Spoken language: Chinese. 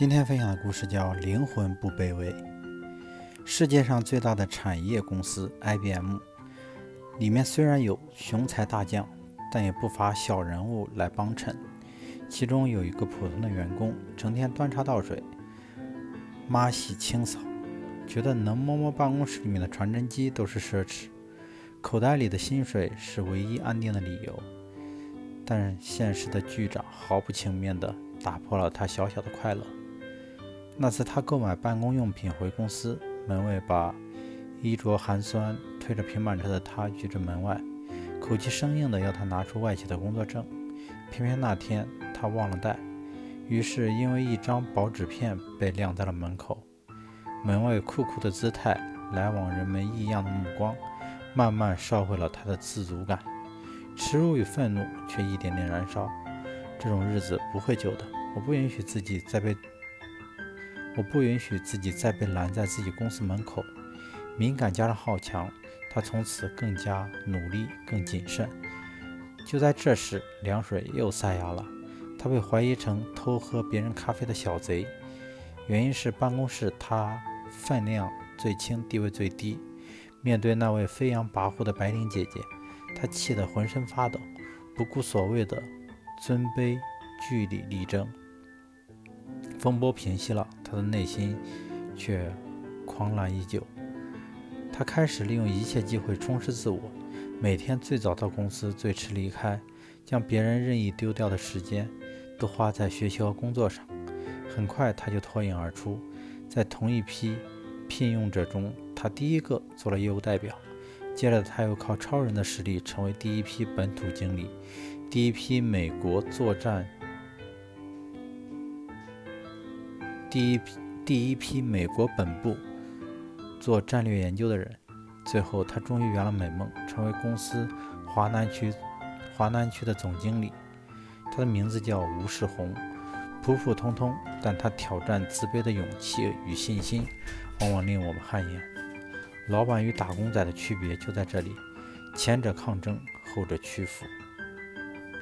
今天分享的故事叫《灵魂不卑微》。世界上最大的产业公司 IBM，里面虽然有雄才大将，但也不乏小人物来帮衬。其中有一个普通的员工，成天端茶倒水、抹洗清扫，觉得能摸摸办公室里面的传真机都是奢侈，口袋里的薪水是唯一安定的理由。但现实的局长毫不情面地打破了他小小的快乐。那次他购买办公用品回公司，门卫把衣着寒酸、推着平板车的他拒之门外，口气生硬的要他拿出外企的工作证。偏偏那天他忘了带，于是因为一张薄纸片被晾在了门口。门卫酷酷的姿态、来往人们异样的目光，慢慢烧毁了他的自足感。耻辱与愤怒却一点点燃烧。这种日子不会久的，我不允许自己再被。我不允许自己再被拦在自己公司门口。敏感加上好强，他从此更加努力、更谨慎。就在这时，凉水又塞牙了。他被怀疑成偷喝别人咖啡的小贼，原因是办公室他分量最轻、地位最低。面对那位飞扬跋扈的白领姐姐，他气得浑身发抖，不顾所谓的尊卑据理力争。风波平息了，他的内心却狂澜依旧。他开始利用一切机会充实自我，每天最早到公司，最迟离开，将别人任意丢掉的时间都花在学习和工作上。很快，他就脱颖而出，在同一批聘用者中，他第一个做了业务代表。接着，他又靠超人的实力成为第一批本土经理，第一批美国作战。第一批第一批美国本部做战略研究的人，最后他终于圆了美梦，成为公司华南区华南区的总经理。他的名字叫吴世宏，普普通通，但他挑战自卑的勇气与信心，往往令我们汗颜。老板与打工仔的区别就在这里，前者抗争，后者屈服。